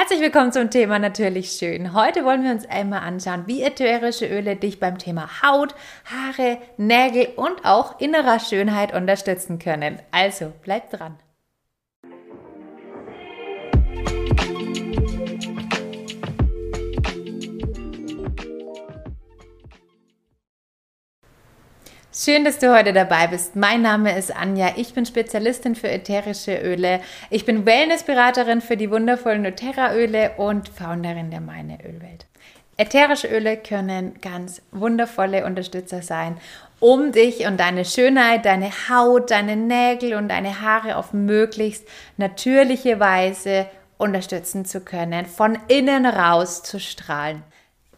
Herzlich willkommen zum Thema Natürlich Schön. Heute wollen wir uns einmal anschauen, wie ätherische Öle dich beim Thema Haut, Haare, Nägel und auch innerer Schönheit unterstützen können. Also bleib dran. Schön, dass du heute dabei bist. Mein Name ist Anja. Ich bin Spezialistin für ätherische Öle. Ich bin Wellnessberaterin für die wundervollen doTERRA-Öle und Founderin der Meine Ölwelt. Ätherische Öle können ganz wundervolle Unterstützer sein, um dich und deine Schönheit, deine Haut, deine Nägel und deine Haare auf möglichst natürliche Weise unterstützen zu können, von innen raus zu strahlen.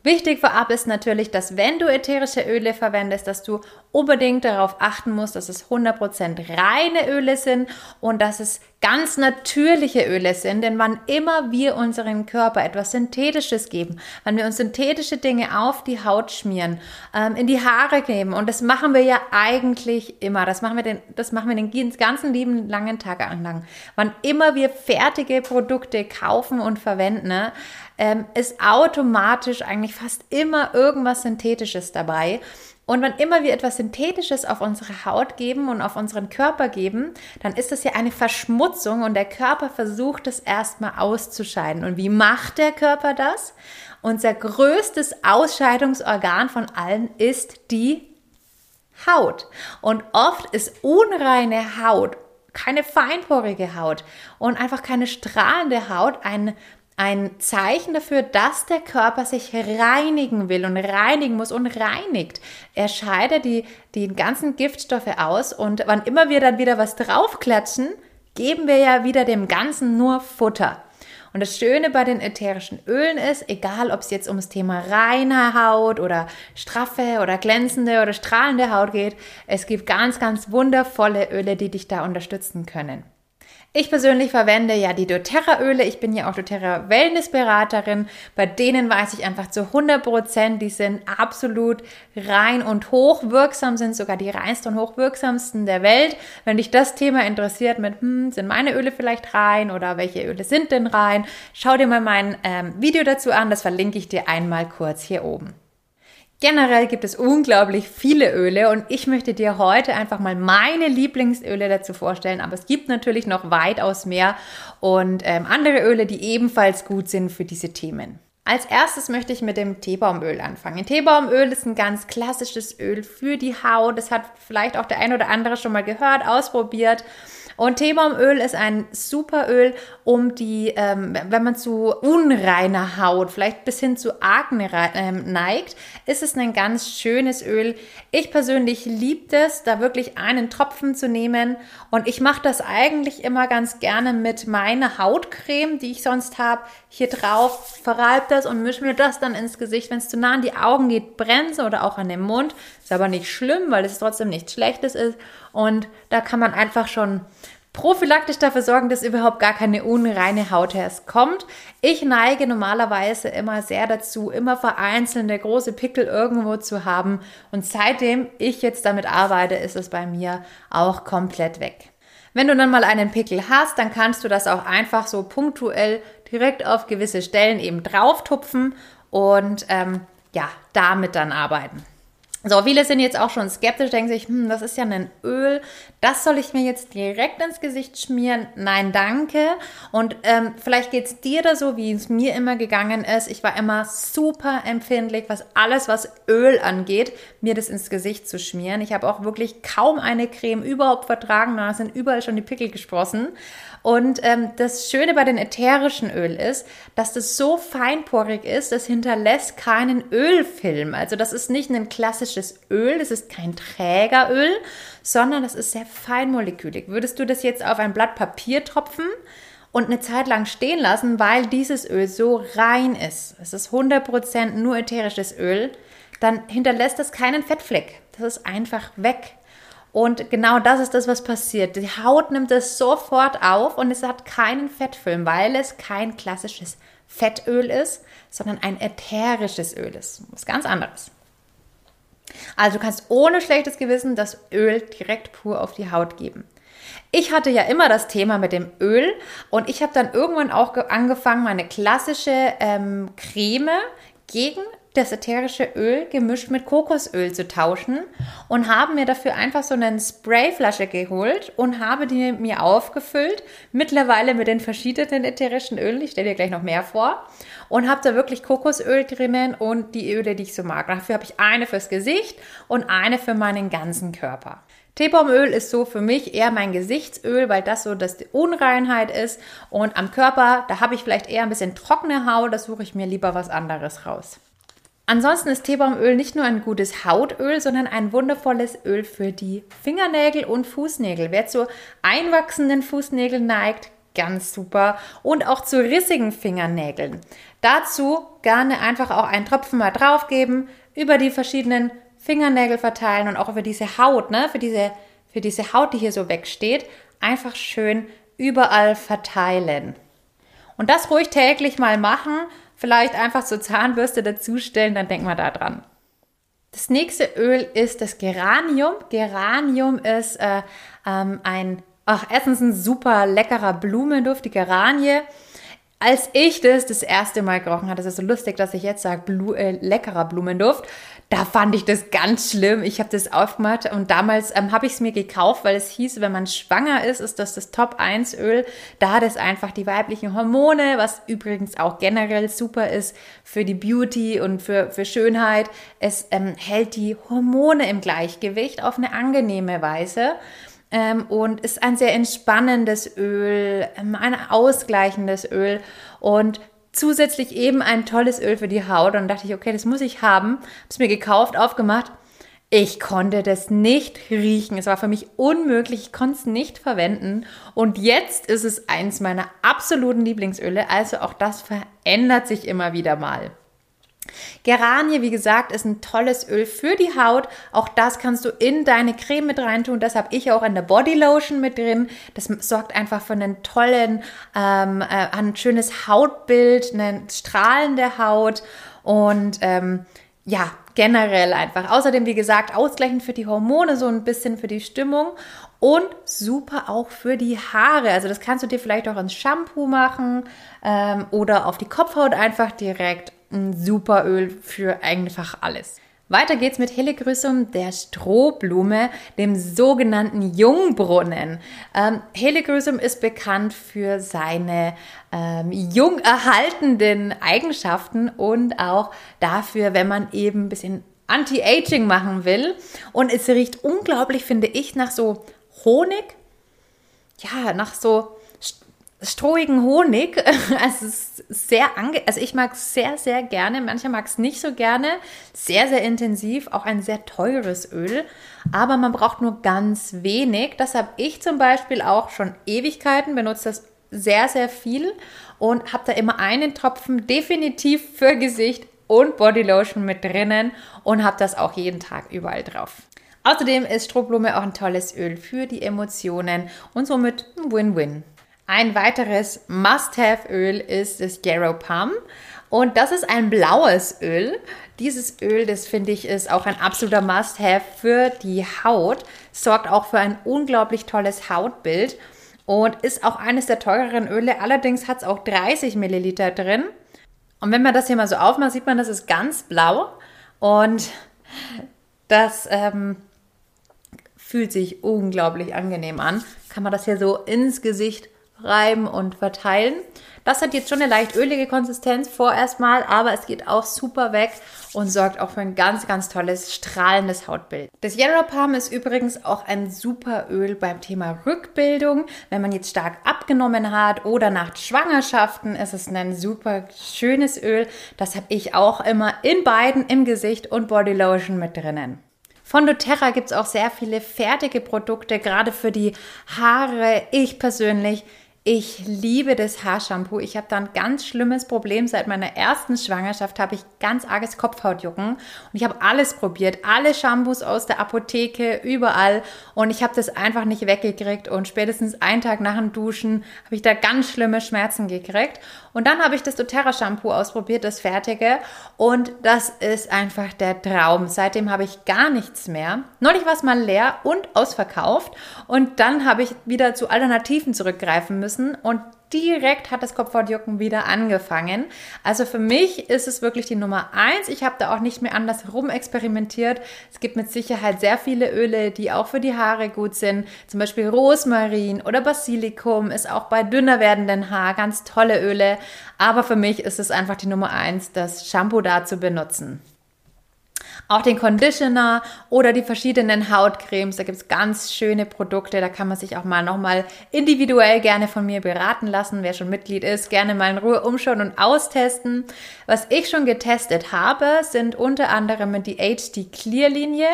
Wichtig vorab ist natürlich, dass wenn du ätherische Öle verwendest, dass du unbedingt darauf achten musst, dass es 100% reine Öle sind und dass es ganz natürliche Öle sind. Denn wann immer wir unserem Körper etwas Synthetisches geben, wenn wir uns synthetische Dinge auf die Haut schmieren, ähm, in die Haare geben, und das machen wir ja eigentlich immer, das machen wir den, das machen wir den ganzen lieben langen Tag lang. Wann immer wir fertige Produkte kaufen und verwenden, ne, ähm, ist automatisch eigentlich fast immer irgendwas Synthetisches dabei. Und wann immer wir etwas Synthetisches auf unsere Haut geben und auf unseren Körper geben, dann ist das ja eine Verschmutzung und der Körper versucht es erstmal auszuscheiden. Und wie macht der Körper das? Unser größtes Ausscheidungsorgan von allen ist die Haut. Und oft ist unreine Haut, keine feinporige Haut und einfach keine strahlende Haut ein ein Zeichen dafür, dass der Körper sich reinigen will und reinigen muss und reinigt. Er scheidet die, die ganzen Giftstoffe aus und wann immer wir dann wieder was draufklatschen, geben wir ja wieder dem Ganzen nur Futter. Und das Schöne bei den ätherischen Ölen ist, egal ob es jetzt ums Thema reine Haut oder straffe oder glänzende oder strahlende Haut geht, es gibt ganz, ganz wundervolle Öle, die dich da unterstützen können. Ich persönlich verwende ja die doTERRA-Öle. Ich bin ja auch doTERRA Wellness-Beraterin. Bei denen weiß ich einfach zu 100 Prozent, die sind absolut rein und hochwirksam, sind sogar die reinsten und hochwirksamsten der Welt. Wenn dich das Thema interessiert mit, hm, sind meine Öle vielleicht rein oder welche Öle sind denn rein, schau dir mal mein ähm, Video dazu an. Das verlinke ich dir einmal kurz hier oben. Generell gibt es unglaublich viele Öle und ich möchte dir heute einfach mal meine Lieblingsöle dazu vorstellen. Aber es gibt natürlich noch weitaus mehr und ähm, andere Öle, die ebenfalls gut sind für diese Themen. Als erstes möchte ich mit dem Teebaumöl anfangen. Teebaumöl ist ein ganz klassisches Öl für die Haut. Das hat vielleicht auch der ein oder andere schon mal gehört, ausprobiert. Und Teebaumöl ist ein super Öl, um die, ähm, wenn man zu unreiner Haut, vielleicht bis hin zu Akne ähm, neigt, ist es ein ganz schönes Öl. Ich persönlich liebe das, da wirklich einen Tropfen zu nehmen. Und ich mache das eigentlich immer ganz gerne mit meiner Hautcreme, die ich sonst habe, hier drauf, verreib das und mische mir das dann ins Gesicht. Wenn es zu nah an die Augen geht, brennt oder auch an den Mund. Ist aber nicht schlimm, weil es trotzdem nichts Schlechtes ist. Und da kann man einfach schon prophylaktisch dafür sorgen, dass überhaupt gar keine unreine Haut erst kommt. Ich neige normalerweise immer sehr dazu, immer vereinzelte große Pickel irgendwo zu haben. Und seitdem ich jetzt damit arbeite, ist es bei mir auch komplett weg. Wenn du dann mal einen Pickel hast, dann kannst du das auch einfach so punktuell direkt auf gewisse Stellen eben drauf tupfen und ähm, ja, damit dann arbeiten. So, viele sind jetzt auch schon skeptisch, denken sich, hm, das ist ja ein Öl, das soll ich mir jetzt direkt ins Gesicht schmieren? Nein, danke. Und ähm, vielleicht geht's dir da so, wie es mir immer gegangen ist. Ich war immer super empfindlich, was alles, was Öl angeht, mir das ins Gesicht zu schmieren. Ich habe auch wirklich kaum eine Creme überhaupt vertragen, da sind überall schon die Pickel gesprossen. Und ähm, das Schöne bei den ätherischen Öl ist, dass das so feinporig ist, das hinterlässt keinen Ölfilm. Also das ist nicht ein klassisches Öl, das ist kein Trägeröl, sondern das ist sehr feinmolekülig. Würdest du das jetzt auf ein Blatt Papier tropfen und eine Zeit lang stehen lassen, weil dieses Öl so rein ist, es ist 100% nur ätherisches Öl, dann hinterlässt das keinen Fettfleck. Das ist einfach weg. Und genau das ist das, was passiert. Die Haut nimmt es sofort auf und es hat keinen Fettfilm, weil es kein klassisches Fettöl ist, sondern ein ätherisches Öl ist. Was ganz anderes. Also du kannst ohne schlechtes Gewissen das Öl direkt pur auf die Haut geben. Ich hatte ja immer das Thema mit dem Öl und ich habe dann irgendwann auch angefangen, meine klassische ähm, Creme gegen das ätherische Öl gemischt mit Kokosöl zu tauschen und habe mir dafür einfach so eine Sprayflasche geholt und habe die mir aufgefüllt, mittlerweile mit den verschiedenen ätherischen Ölen, ich stelle dir gleich noch mehr vor, und habe da wirklich Kokosöl drinnen und die Öle, die ich so mag. Dafür habe ich eine fürs Gesicht und eine für meinen ganzen Körper. Teebaumöl ist so für mich eher mein Gesichtsöl, weil das so das die Unreinheit ist. Und am Körper, da habe ich vielleicht eher ein bisschen trockene Haut, da suche ich mir lieber was anderes raus. Ansonsten ist Teebaumöl nicht nur ein gutes Hautöl, sondern ein wundervolles Öl für die Fingernägel und Fußnägel. Wer zu einwachsenden Fußnägeln neigt, ganz super. Und auch zu rissigen Fingernägeln. Dazu gerne einfach auch einen Tropfen mal draufgeben, über die verschiedenen Fingernägel verteilen und auch über diese Haut, ne, für diese, für diese Haut, die hier so wegsteht, einfach schön überall verteilen. Und das ruhig täglich mal machen vielleicht einfach so Zahnbürste dazustellen, dann denkt man da dran. Das nächste Öl ist das Geranium. Geranium ist äh, ähm, ein, ach, erstens ein super leckerer Blumenduft, die Geranie. Als ich das das erste Mal gerochen hatte, das ist so lustig, dass ich jetzt sage, Blu äh, leckerer Blumenduft, da fand ich das ganz schlimm. Ich habe das aufgemacht und damals ähm, habe ich es mir gekauft, weil es hieß, wenn man schwanger ist, ist das das Top 1 Öl. Da hat es einfach die weiblichen Hormone, was übrigens auch generell super ist für die Beauty und für, für Schönheit. Es ähm, hält die Hormone im Gleichgewicht auf eine angenehme Weise. Ähm, und ist ein sehr entspannendes Öl, ähm, ein ausgleichendes Öl und zusätzlich eben ein tolles Öl für die Haut. Und dachte ich, okay, das muss ich haben. Habe es mir gekauft, aufgemacht. Ich konnte das nicht riechen. Es war für mich unmöglich. Ich konnte es nicht verwenden. Und jetzt ist es eins meiner absoluten Lieblingsöle. Also auch das verändert sich immer wieder mal. Geranie, wie gesagt, ist ein tolles Öl für die Haut. Auch das kannst du in deine Creme mit reintun. Das habe ich auch in der Body Lotion mit drin. Das sorgt einfach für einen tollen, ähm, äh, ein schönes Hautbild, eine strahlende Haut und ähm, ja, generell einfach. Außerdem, wie gesagt, ausgleichend für die Hormone, so ein bisschen für die Stimmung und super auch für die Haare. Also das kannst du dir vielleicht auch ins Shampoo machen ähm, oder auf die Kopfhaut einfach direkt ein super Öl für einfach alles. Weiter geht's mit Heligrysum, der Strohblume, dem sogenannten Jungbrunnen. Ähm, Heligrysum ist bekannt für seine ähm, jung erhaltenden Eigenschaften und auch dafür, wenn man eben ein bisschen Anti-Aging machen will. Und es riecht unglaublich, finde ich, nach so Honig. Ja, nach so strohigen Honig. Also es ist sehr ange also ich mag es sehr, sehr gerne. Mancher mag es nicht so gerne. Sehr, sehr intensiv. Auch ein sehr teures Öl. Aber man braucht nur ganz wenig. Das habe ich zum Beispiel auch schon Ewigkeiten, benutze das sehr, sehr viel und habe da immer einen Tropfen definitiv für Gesicht und Bodylotion mit drinnen und habe das auch jeden Tag überall drauf. Außerdem ist Strohblume auch ein tolles Öl für die Emotionen und somit ein Win-Win. Ein weiteres Must-Have-Öl ist das Yarrow Palm. Und das ist ein blaues Öl. Dieses Öl, das finde ich, ist auch ein absoluter Must-Have für die Haut. Sorgt auch für ein unglaublich tolles Hautbild und ist auch eines der teureren Öle. Allerdings hat es auch 30 Milliliter drin. Und wenn man das hier mal so aufmacht, sieht man, das ist ganz blau. Und das ähm, fühlt sich unglaublich angenehm an. Kann man das hier so ins Gesicht reiben und verteilen. Das hat jetzt schon eine leicht ölige Konsistenz vorerst mal, aber es geht auch super weg und sorgt auch für ein ganz, ganz tolles, strahlendes Hautbild. Das Yellow Palm ist übrigens auch ein super Öl beim Thema Rückbildung. Wenn man jetzt stark abgenommen hat oder nach Schwangerschaften ist es ein super schönes Öl. Das habe ich auch immer in beiden, im Gesicht und Body Lotion mit drinnen. Von doTERRA gibt es auch sehr viele fertige Produkte, gerade für die Haare. Ich persönlich ich liebe das Haarshampoo. Ich habe da ein ganz schlimmes Problem. Seit meiner ersten Schwangerschaft habe ich ganz arges Kopfhautjucken. Und ich habe alles probiert. Alle Shampoos aus der Apotheke, überall. Und ich habe das einfach nicht weggekriegt. Und spätestens einen Tag nach dem Duschen habe ich da ganz schlimme Schmerzen gekriegt. Und dann habe ich das doTERRA Shampoo ausprobiert, das fertige. Und das ist einfach der Traum. Seitdem habe ich gar nichts mehr. Neulich war es mal leer und ausverkauft. Und dann habe ich wieder zu Alternativen zurückgreifen müssen. Und direkt hat das Kopfhautjucken wieder angefangen. Also für mich ist es wirklich die Nummer eins. Ich habe da auch nicht mehr anders herum experimentiert. Es gibt mit Sicherheit sehr viele Öle, die auch für die Haare gut sind. Zum Beispiel Rosmarin oder Basilikum ist auch bei dünner werdenden Haar ganz tolle Öle. Aber für mich ist es einfach die Nummer eins, das Shampoo da zu benutzen. Auch den Conditioner oder die verschiedenen Hautcremes. Da gibt es ganz schöne Produkte. Da kann man sich auch mal nochmal individuell gerne von mir beraten lassen. Wer schon Mitglied ist, gerne mal in Ruhe umschauen und austesten. Was ich schon getestet habe, sind unter anderem die HD Clear Linie.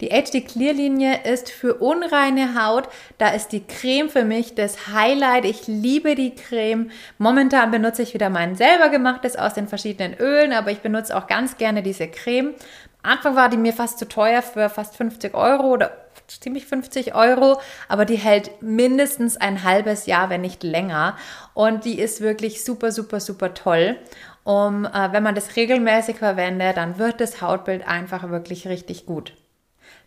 Die HD Clear Linie ist für unreine Haut. Da ist die Creme für mich das Highlight. Ich liebe die Creme. Momentan benutze ich wieder mein selber gemachtes aus den verschiedenen Ölen, aber ich benutze auch ganz gerne diese Creme. Anfang war die mir fast zu teuer für fast 50 Euro oder ziemlich 50 Euro, aber die hält mindestens ein halbes Jahr, wenn nicht länger. Und die ist wirklich super, super, super toll. Um, äh, wenn man das regelmäßig verwendet, dann wird das Hautbild einfach wirklich richtig gut.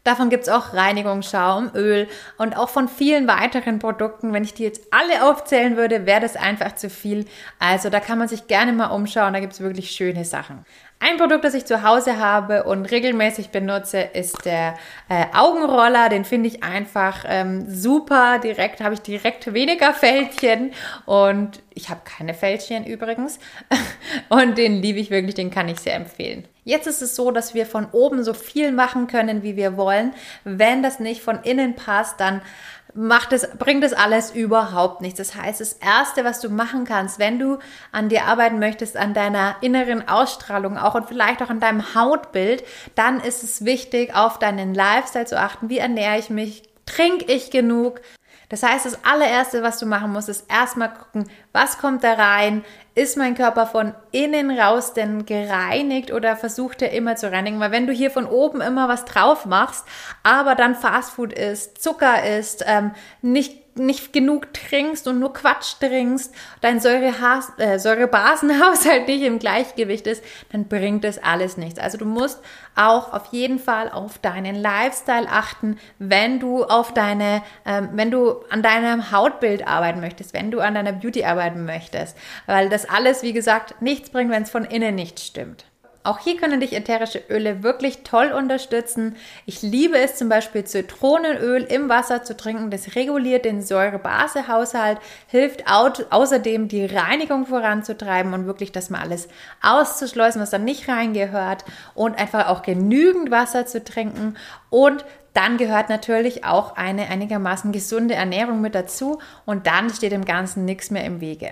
Davon gibt es auch Reinigungsschaum, Öl und auch von vielen weiteren Produkten. Wenn ich die jetzt alle aufzählen würde, wäre das einfach zu viel. Also da kann man sich gerne mal umschauen, da gibt es wirklich schöne Sachen. Ein Produkt, das ich zu Hause habe und regelmäßig benutze, ist der äh, Augenroller. Den finde ich einfach ähm, super. Direkt habe ich direkt weniger Fältchen und ich habe keine Fältchen übrigens. und den liebe ich wirklich, den kann ich sehr empfehlen. Jetzt ist es so, dass wir von oben so viel machen können, wie wir wollen. Wenn das nicht von innen passt, dann macht es, bringt es alles überhaupt nichts. Das heißt, das erste, was du machen kannst, wenn du an dir arbeiten möchtest, an deiner inneren Ausstrahlung auch und vielleicht auch an deinem Hautbild, dann ist es wichtig, auf deinen Lifestyle zu achten. Wie ernähre ich mich? Trinke ich genug? Das heißt, das allererste, was du machen musst, ist erstmal gucken, was kommt da rein? Ist mein Körper von innen raus denn gereinigt oder versucht er immer zu reinigen? Weil wenn du hier von oben immer was drauf machst, aber dann Fastfood isst, Zucker isst, ähm, nicht nicht genug trinkst und nur Quatsch trinkst, dein Säurehas äh, Säurebasenhaushalt nicht im Gleichgewicht ist, dann bringt das alles nichts. Also du musst auch auf jeden Fall auf deinen Lifestyle achten, wenn du auf deine, ähm, wenn du an deinem Hautbild arbeiten möchtest, wenn du an deiner Beauty arbeiten möchtest, weil das alles, wie gesagt, nichts bringt, wenn es von innen nicht stimmt. Auch hier können dich ätherische Öle wirklich toll unterstützen. Ich liebe es zum Beispiel Zitronenöl im Wasser zu trinken. Das reguliert den Säure-Base-Haushalt, hilft außerdem die Reinigung voranzutreiben und wirklich das mal alles auszuschleusen, was da nicht reingehört und einfach auch genügend Wasser zu trinken und dann gehört natürlich auch eine einigermaßen gesunde Ernährung mit dazu und dann steht dem Ganzen nichts mehr im Wege.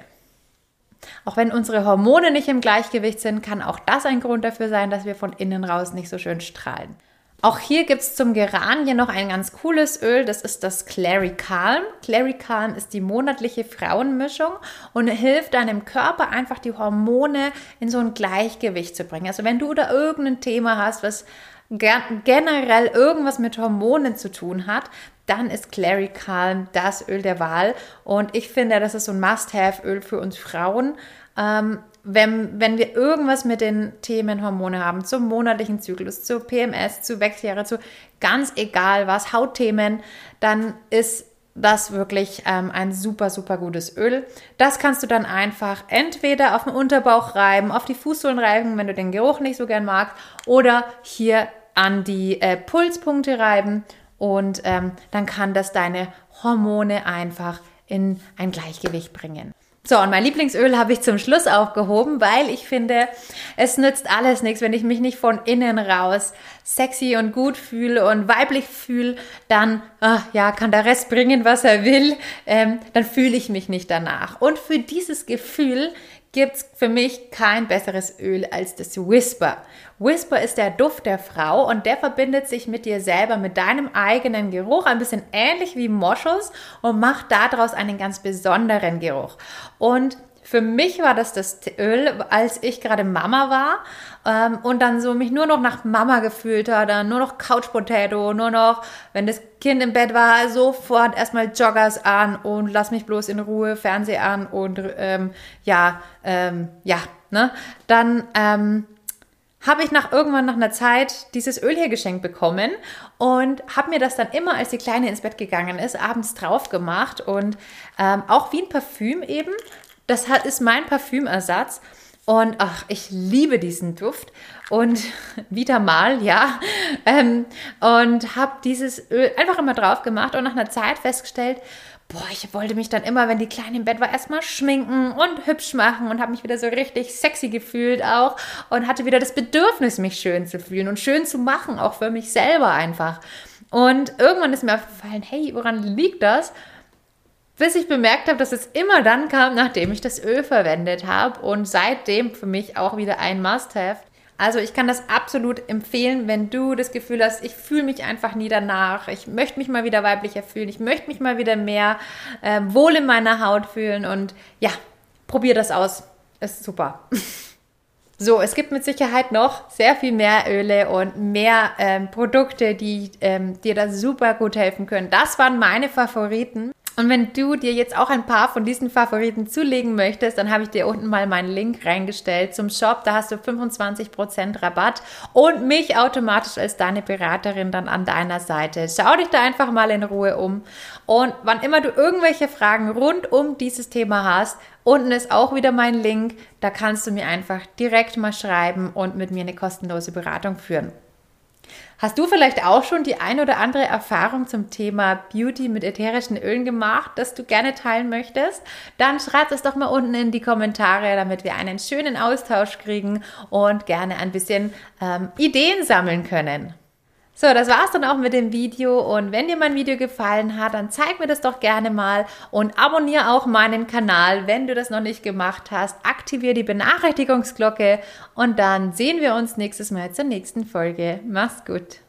Auch wenn unsere Hormone nicht im Gleichgewicht sind, kann auch das ein Grund dafür sein, dass wir von innen raus nicht so schön strahlen. Auch hier gibt es zum Geranien noch ein ganz cooles Öl, das ist das Clary Calm. Clary Calm ist die monatliche Frauenmischung und hilft deinem Körper einfach die Hormone in so ein Gleichgewicht zu bringen. Also wenn du da irgendein Thema hast, was generell irgendwas mit Hormonen zu tun hat, dann ist Clary Calm das Öl der Wahl. Und ich finde, das ist so ein Must-Have-Öl für uns Frauen. Ähm, wenn, wenn wir irgendwas mit den Themen Hormone haben, zum monatlichen Zyklus, zu PMS, zu Wechseljahre, zu ganz egal was, Hautthemen, dann ist das wirklich ähm, ein super, super gutes Öl. Das kannst du dann einfach entweder auf den Unterbauch reiben, auf die Fußsohlen reiben, wenn du den Geruch nicht so gern magst, oder hier an die äh, Pulspunkte reiben und ähm, dann kann das deine Hormone einfach in ein Gleichgewicht bringen. So, und mein Lieblingsöl habe ich zum Schluss aufgehoben, weil ich finde, es nützt alles nichts, wenn ich mich nicht von innen raus sexy und gut fühle und weiblich fühle, dann ach, ja, kann der Rest bringen, was er will, ähm, dann fühle ich mich nicht danach. Und für dieses Gefühl gibt es für mich kein besseres Öl als das Whisper. Whisper ist der Duft der Frau und der verbindet sich mit dir selber, mit deinem eigenen Geruch, ein bisschen ähnlich wie Moschus und macht daraus einen ganz besonderen Geruch. Und für mich war das das Öl, als ich gerade Mama war ähm, und dann so mich nur noch nach Mama gefühlt dann nur noch Couch Potato, nur noch, wenn das Kind im Bett war, sofort erstmal Joggers an und lass mich bloß in Ruhe, Fernseher an und ähm, ja, ähm, ja, ne? Dann ähm, habe ich nach irgendwann nach einer Zeit dieses Öl hier geschenkt bekommen und habe mir das dann immer, als die Kleine ins Bett gegangen ist, abends drauf gemacht und ähm, auch wie ein Parfüm eben. Das ist mein Parfümersatz. Und ach, ich liebe diesen Duft und wieder mal, ja. Ähm, und habe dieses Öl einfach immer drauf gemacht und nach einer Zeit festgestellt, boah, ich wollte mich dann immer, wenn die Kleine im Bett war, erstmal schminken und hübsch machen und habe mich wieder so richtig sexy gefühlt auch und hatte wieder das Bedürfnis, mich schön zu fühlen und schön zu machen, auch für mich selber einfach. Und irgendwann ist mir aufgefallen, hey, woran liegt das? Bis ich bemerkt habe, dass es immer dann kam, nachdem ich das Öl verwendet habe und seitdem für mich auch wieder ein Must-Have. Also ich kann das absolut empfehlen, wenn du das Gefühl hast, ich fühle mich einfach nie danach, ich möchte mich mal wieder weiblicher fühlen, ich möchte mich mal wieder mehr äh, wohl in meiner Haut fühlen und ja, probier das aus. Ist super. So, es gibt mit Sicherheit noch sehr viel mehr Öle und mehr ähm, Produkte, die ähm, dir da super gut helfen können. Das waren meine Favoriten. Und wenn du dir jetzt auch ein paar von diesen Favoriten zulegen möchtest, dann habe ich dir unten mal meinen Link reingestellt zum Shop. Da hast du 25% Rabatt und mich automatisch als deine Beraterin dann an deiner Seite. Schau dich da einfach mal in Ruhe um. Und wann immer du irgendwelche Fragen rund um dieses Thema hast, unten ist auch wieder mein Link. Da kannst du mir einfach direkt mal schreiben und mit mir eine kostenlose Beratung führen. Hast du vielleicht auch schon die ein oder andere Erfahrung zum Thema Beauty mit ätherischen Ölen gemacht, das du gerne teilen möchtest? Dann schreib es doch mal unten in die Kommentare, damit wir einen schönen Austausch kriegen und gerne ein bisschen ähm, Ideen sammeln können. So, das war's dann auch mit dem Video und wenn dir mein Video gefallen hat, dann zeig mir das doch gerne mal und abonniere auch meinen Kanal, wenn du das noch nicht gemacht hast. Aktiviere die Benachrichtigungsglocke und dann sehen wir uns nächstes Mal zur nächsten Folge. Mach's gut.